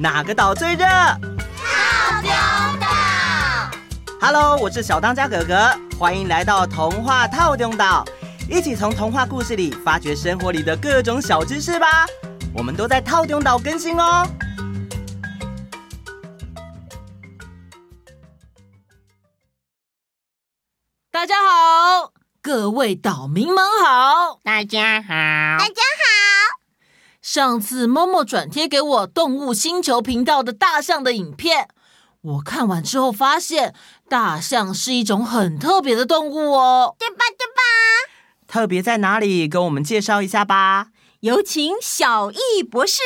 哪个岛最热？套丢岛。Hello，我是小当家哥哥，欢迎来到童话套丢岛，一起从童话故事里发掘生活里的各种小知识吧。我们都在套丢岛更新哦。大家好，各位岛民们好，大家好，大家好。上次默默转贴给我动物星球频道的大象的影片，我看完之后发现，大象是一种很特别的动物哦，对吧？对吧？特别在哪里？跟我们介绍一下吧。有请小易博士。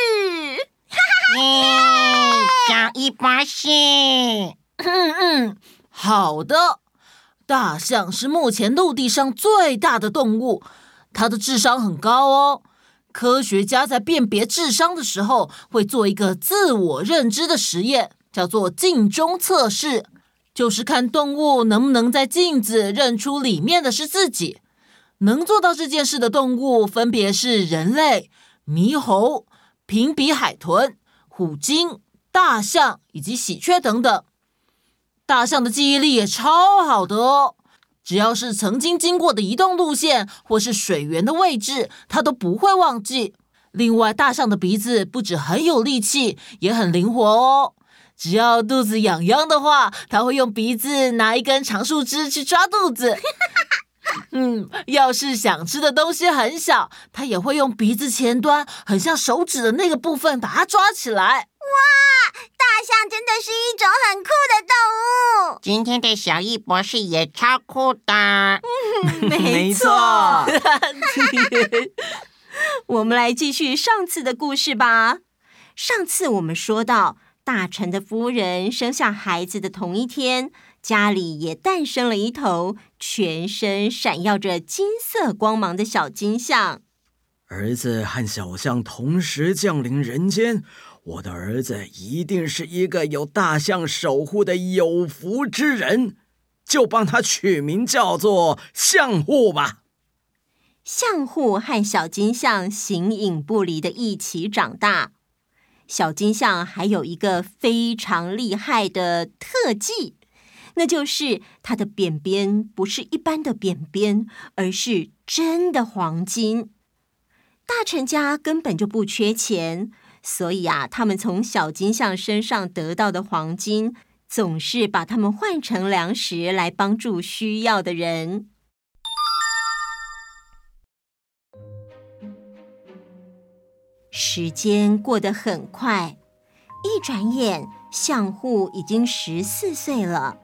哈哈哈！小易博士，嗯嗯，好的。大象是目前陆地上最大的动物，它的智商很高哦。科学家在辨别智商的时候，会做一个自我认知的实验，叫做镜中测试，就是看动物能不能在镜子认出里面的是自己。能做到这件事的动物，分别是人类、猕猴、平鼻海豚、虎鲸、大象以及喜鹊等等。大象的记忆力也超好的哦，只要是曾经经过的移动路线或是水源的位置，它都不会忘记。另外，大象的鼻子不止很有力气，也很灵活哦。只要肚子痒痒的话，它会用鼻子拿一根长树枝去抓肚子。嗯，要是想吃的东西很小，它也会用鼻子前端很像手指的那个部分把它抓起来。哇，大象真的是一种很酷的动物。今天的小易博士也超酷的。嗯，没错。我们来继续上次的故事吧。上次我们说到，大臣的夫人生下孩子的同一天，家里也诞生了一头全身闪耀着金色光芒的小金象。儿子和小象同时降临人间。我的儿子一定是一个有大象守护的有福之人，就帮他取名叫做象护吧。象护和小金象形影不离的一起长大。小金象还有一个非常厉害的特技，那就是它的扁扁不是一般的扁扁，而是真的黄金。大臣家根本就不缺钱。所以啊，他们从小金象身上得到的黄金，总是把它们换成粮食来帮助需要的人。时间过得很快，一转眼，相户已经十四岁了。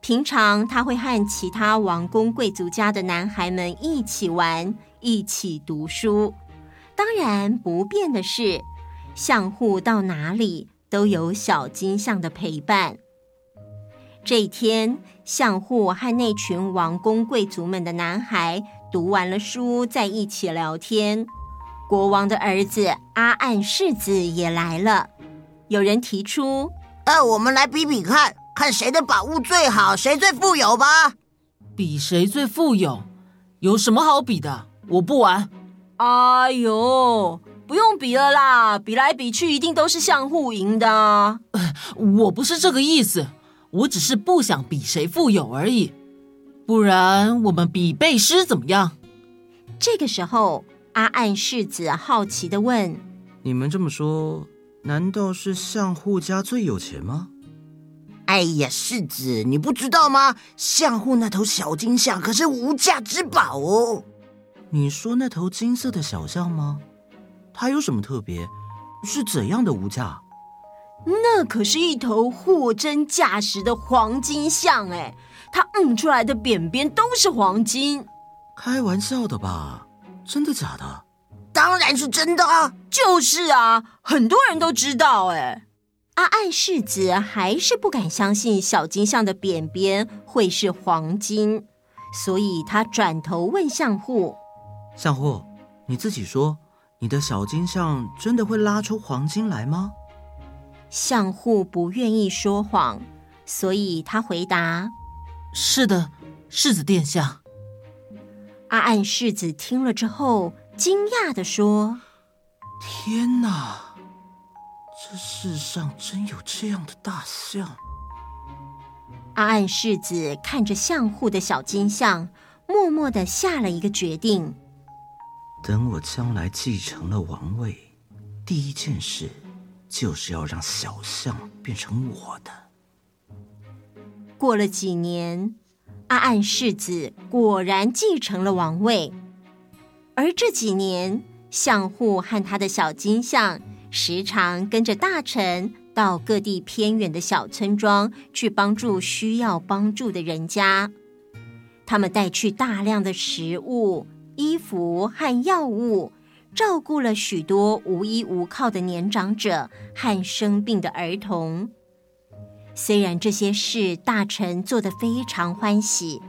平常他会和其他王公贵族家的男孩们一起玩，一起读书。当然，不变的是。象护到哪里都有小金象的陪伴。这一天，相户和那群王公贵族们的男孩读完了书，在一起聊天。国王的儿子阿岸世子也来了。有人提出：“呃，我们来比比看，看谁的宝物最好，谁最富有吧。”比谁最富有？有什么好比的？我不玩。哎呦！不用比了啦，比来比去一定都是相护赢的。呃，我不是这个意思，我只是不想比谁富有而已。不然我们比背诗怎么样？这个时候，阿岸世子好奇的问：“你们这么说，难道是相护家最有钱吗？”哎呀，世子，你不知道吗？相户那头小金象可是无价之宝哦。你说那头金色的小象吗？它有什么特别？是怎样的无价？那可是一头货真价实的黄金象哎！它嗯出来的扁扁都是黄金。开玩笑的吧？真的假的？当然是真的啊！就是啊，很多人都知道哎。阿爱世子还是不敢相信小金象的扁扁会是黄金，所以他转头问相户：“相户，你自己说。”你的小金象真的会拉出黄金来吗？相户不愿意说谎，所以他回答：“是的，世子殿下。”阿暗世子听了之后，惊讶的说：“天哪，这世上真有这样的大象？阿暗世子看着相户的小金象，默默的下了一个决定：等我将来继承了王位，第一件事就是要让小象变成我的。过了几年，阿岸世子果然继承了王位，而这几年，相户和他的小金象时常跟着大臣到各地偏远的小村庄去帮助需要帮助的人家。他们带去大量的食物、服和药物，照顾了许多无依无靠的年长者和生病的儿童。虽然这些事大臣做得非常欢喜，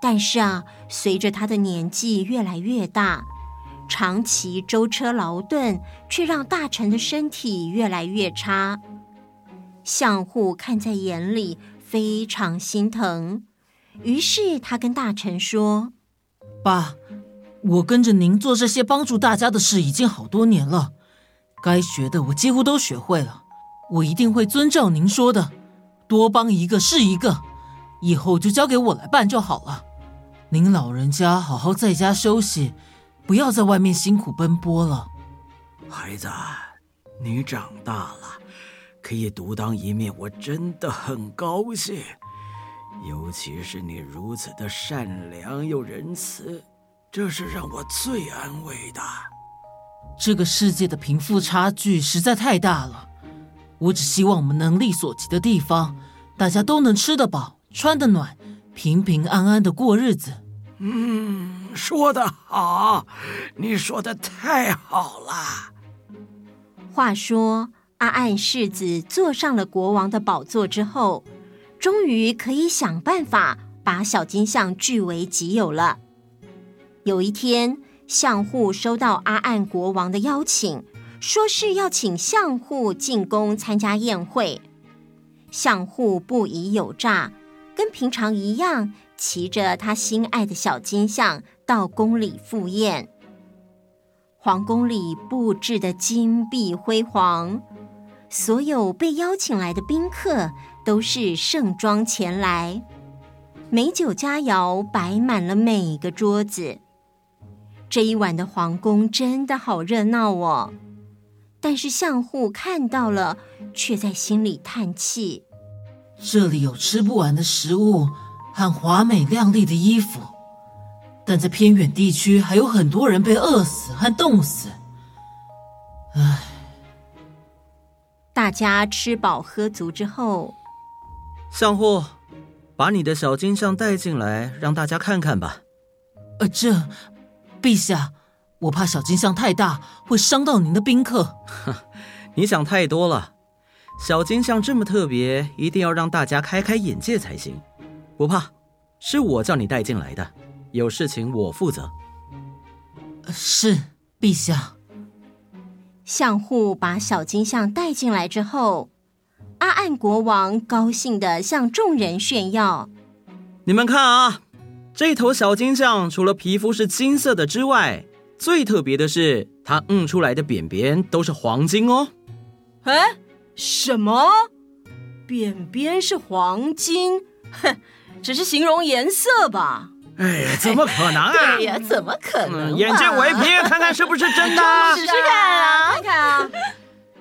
但是啊，随着他的年纪越来越大，长期舟车劳顿，却让大臣的身体越来越差。相护看在眼里，非常心疼，于是他跟大臣说：“爸，我跟着您做这些帮助大家的事已经好多年了，该学的我几乎都学会了。”我一定会遵照您说的，多帮一个是一个，以后就交给我来办就好了。您老人家好好在家休息，不要在外面辛苦奔波了。孩子，你长大了，可以独当一面，我真的很高兴。尤其是你如此的善良又仁慈，这是让我最安慰的。这个世界的贫富差距实在太大了。我只希望我们能力所及的地方，大家都能吃得饱、穿得暖，平平安安的过日子。嗯，说得好，你说的太好了。话说，阿岸世子坐上了国王的宝座之后，终于可以想办法把小金象据为己有了。有一天，相护收到阿岸国王的邀请。说是要请相护进宫参加宴会，相护不疑有诈，跟平常一样，骑着他心爱的小金象到宫里赴宴。皇宫里布置的金碧辉煌，所有被邀请来的宾客都是盛装前来，美酒佳肴摆满了每个桌子。这一晚的皇宫真的好热闹哦。但是相护看到了，却在心里叹气。这里有吃不完的食物和华美亮丽的衣服，但在偏远地区还有很多人被饿死和冻死。唉，大家吃饱喝足之后，相护，把你的小金像带进来，让大家看看吧。呃，这，陛下。我怕小金像太大，会伤到您的宾客。你想太多了，小金像这么特别，一定要让大家开开眼界才行。不怕，是我叫你带进来的，有事情我负责。是，陛下。相护把小金像带进来之后，阿岸国王高兴的向众人炫耀：“你们看啊，这头小金象除了皮肤是金色的之外，”最特别的是，它嗯出来的便便都是黄金哦。哎，什么？便便是黄金？哼，只是形容颜色吧。哎呀，怎么可能啊？对呀，怎么可能、啊嗯？眼见为凭，看看是不是真的。试试看啊，看看啊。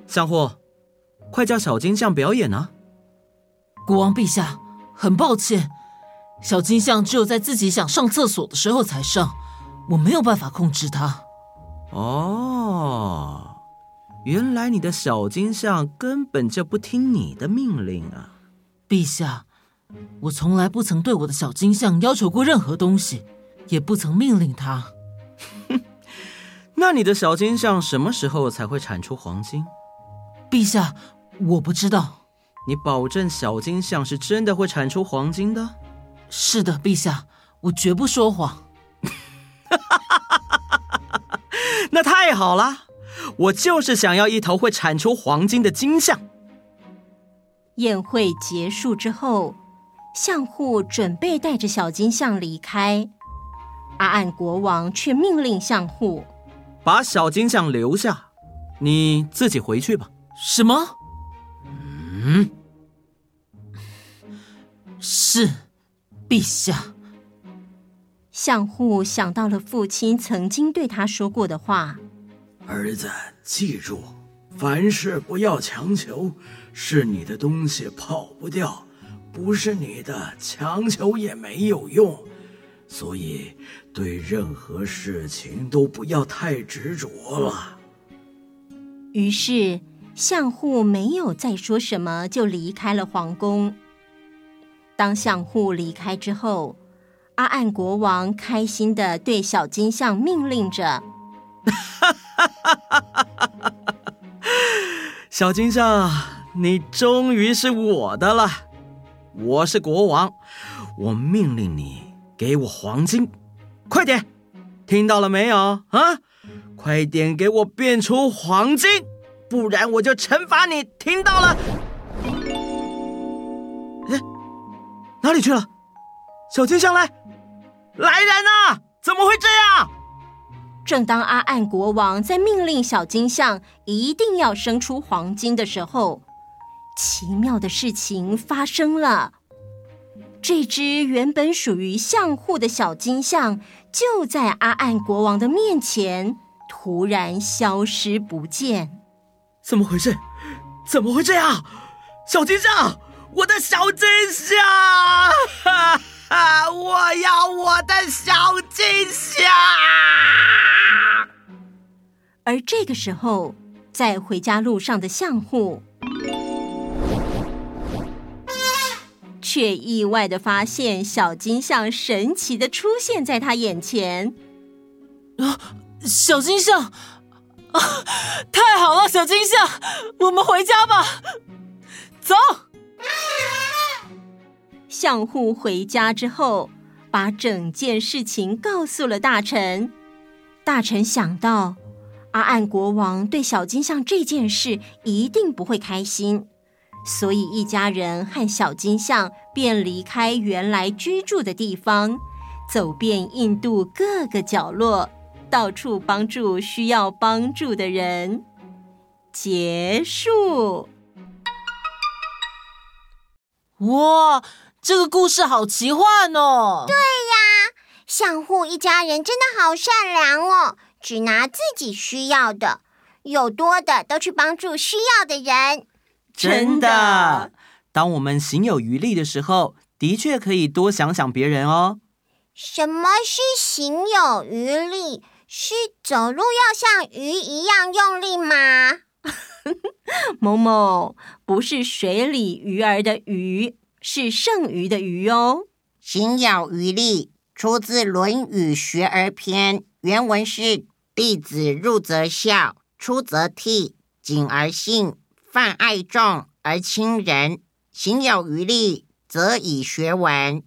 相护，快叫小金象表演啊！国王陛下，很抱歉，小金象只有在自己想上厕所的时候才上。我没有办法控制它。哦，原来你的小金象根本就不听你的命令啊！陛下，我从来不曾对我的小金象要求过任何东西，也不曾命令它。哼，那你的小金象什么时候才会产出黄金？陛下，我不知道。你保证小金象是真的会产出黄金的？是的，陛下，我绝不说谎。那太好了，我就是想要一头会产出黄金的金象。宴会结束之后，相护准备带着小金象离开，阿岸国王却命令相护把小金象留下，你自己回去吧。什么？嗯，是，陛下。相护想到了父亲曾经对他说过的话：“儿子，记住，凡事不要强求，是你的东西跑不掉，不是你的，强求也没有用。所以，对任何事情都不要太执着了。”于是，相护没有再说什么，就离开了皇宫。当相户离开之后，阿岸国王开心的对小金象命令着：“小金象，你终于是我的了！我是国王，我命令你给我黄金，快点！听到了没有？啊，快点给我变出黄金，不然我就惩罚你！听到了？哪里去了？小金象来！”来人呐！怎么会这样？正当阿岸国王在命令小金象一定要生出黄金的时候，奇妙的事情发生了。这只原本属于相护的小金象，就在阿岸国王的面前突然消失不见。怎么回事？怎么会这样？小金象，我的小金象！哈哈！我要我的小金象！而这个时候，在回家路上的相护，却意外的发现小金象神奇的出现在他眼前。啊，小金象！啊，太好了，小金象，我们回家吧，走。相户回家之后，把整件事情告诉了大臣。大臣想到，阿岸国王对小金象这件事一定不会开心，所以一家人和小金象便离开原来居住的地方，走遍印度各个角落，到处帮助需要帮助的人。结束。哇！这个故事好奇幻哦！对呀，相护一家人真的好善良哦，只拿自己需要的，有多的都去帮助需要的人。真的，当我们行有余力的时候，的确可以多想想别人哦。什么是行有余力？是走路要像鱼一样用力吗？某某，不是水里鱼儿的鱼。是剩余的鱼哦。行有余力，出自《论语·学而篇》，原文是：“弟子入则孝，出则悌，谨而信，泛爱众而亲仁。行有余力，则以学文。”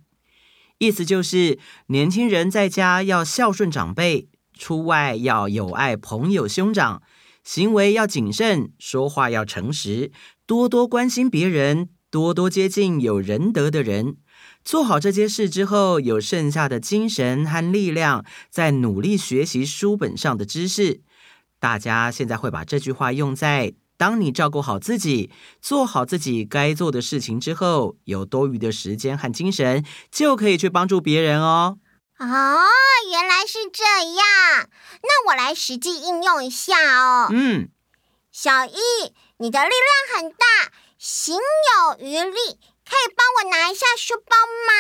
意思就是，年轻人在家要孝顺长辈，出外要友爱朋友兄长，行为要谨慎，说话要诚实，多多关心别人。多多接近有仁德的人，做好这些事之后，有剩下的精神和力量，再努力学习书本上的知识。大家现在会把这句话用在：当你照顾好自己，做好自己该做的事情之后，有多余的时间和精神，就可以去帮助别人哦。哦，原来是这样。那我来实际应用一下哦。嗯，小易，你的力量很大。行有余力，可以帮我拿一下书包吗？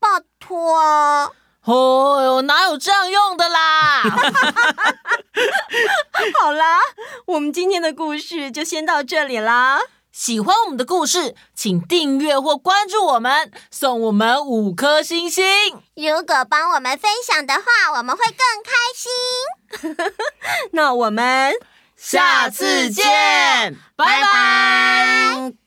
拜托。哦哟，哪有这样用的啦？好啦，我们今天的故事就先到这里啦。喜欢我们的故事，请订阅或关注我们，送我们五颗星星。如果帮我们分享的话，我们会更开心。那我们下次见，拜拜。